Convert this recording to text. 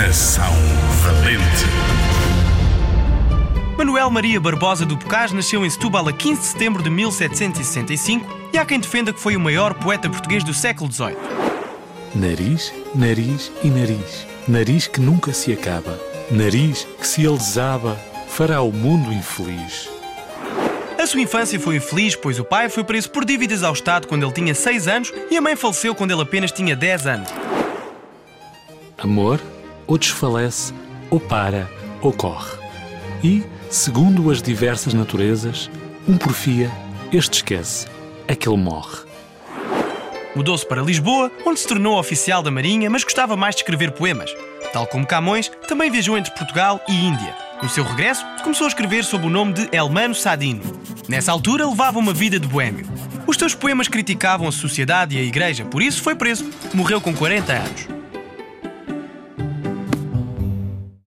Coração valente. Manuel Maria Barbosa do Bocage nasceu em Setúbal a 15 de setembro de 1765 e há quem defenda que foi o maior poeta português do século XVIII. Nariz, nariz e nariz. Nariz que nunca se acaba. Nariz que se ele desaba, fará o mundo infeliz. A sua infância foi infeliz, pois o pai foi preso por dívidas ao Estado quando ele tinha 6 anos e a mãe faleceu quando ele apenas tinha 10 anos. Amor, ou desfalece, ou para, ou corre. E, segundo as diversas naturezas, um porfia, este esquece, aquele morre. Mudou-se para Lisboa, onde se tornou oficial da Marinha, mas gostava mais de escrever poemas. Tal como Camões, também viajou entre Portugal e Índia. No seu regresso, começou a escrever sob o nome de Elmano Sadino. Nessa altura, levava uma vida de boêmio. Os seus poemas criticavam a sociedade e a igreja, por isso foi preso. Morreu com 40 anos.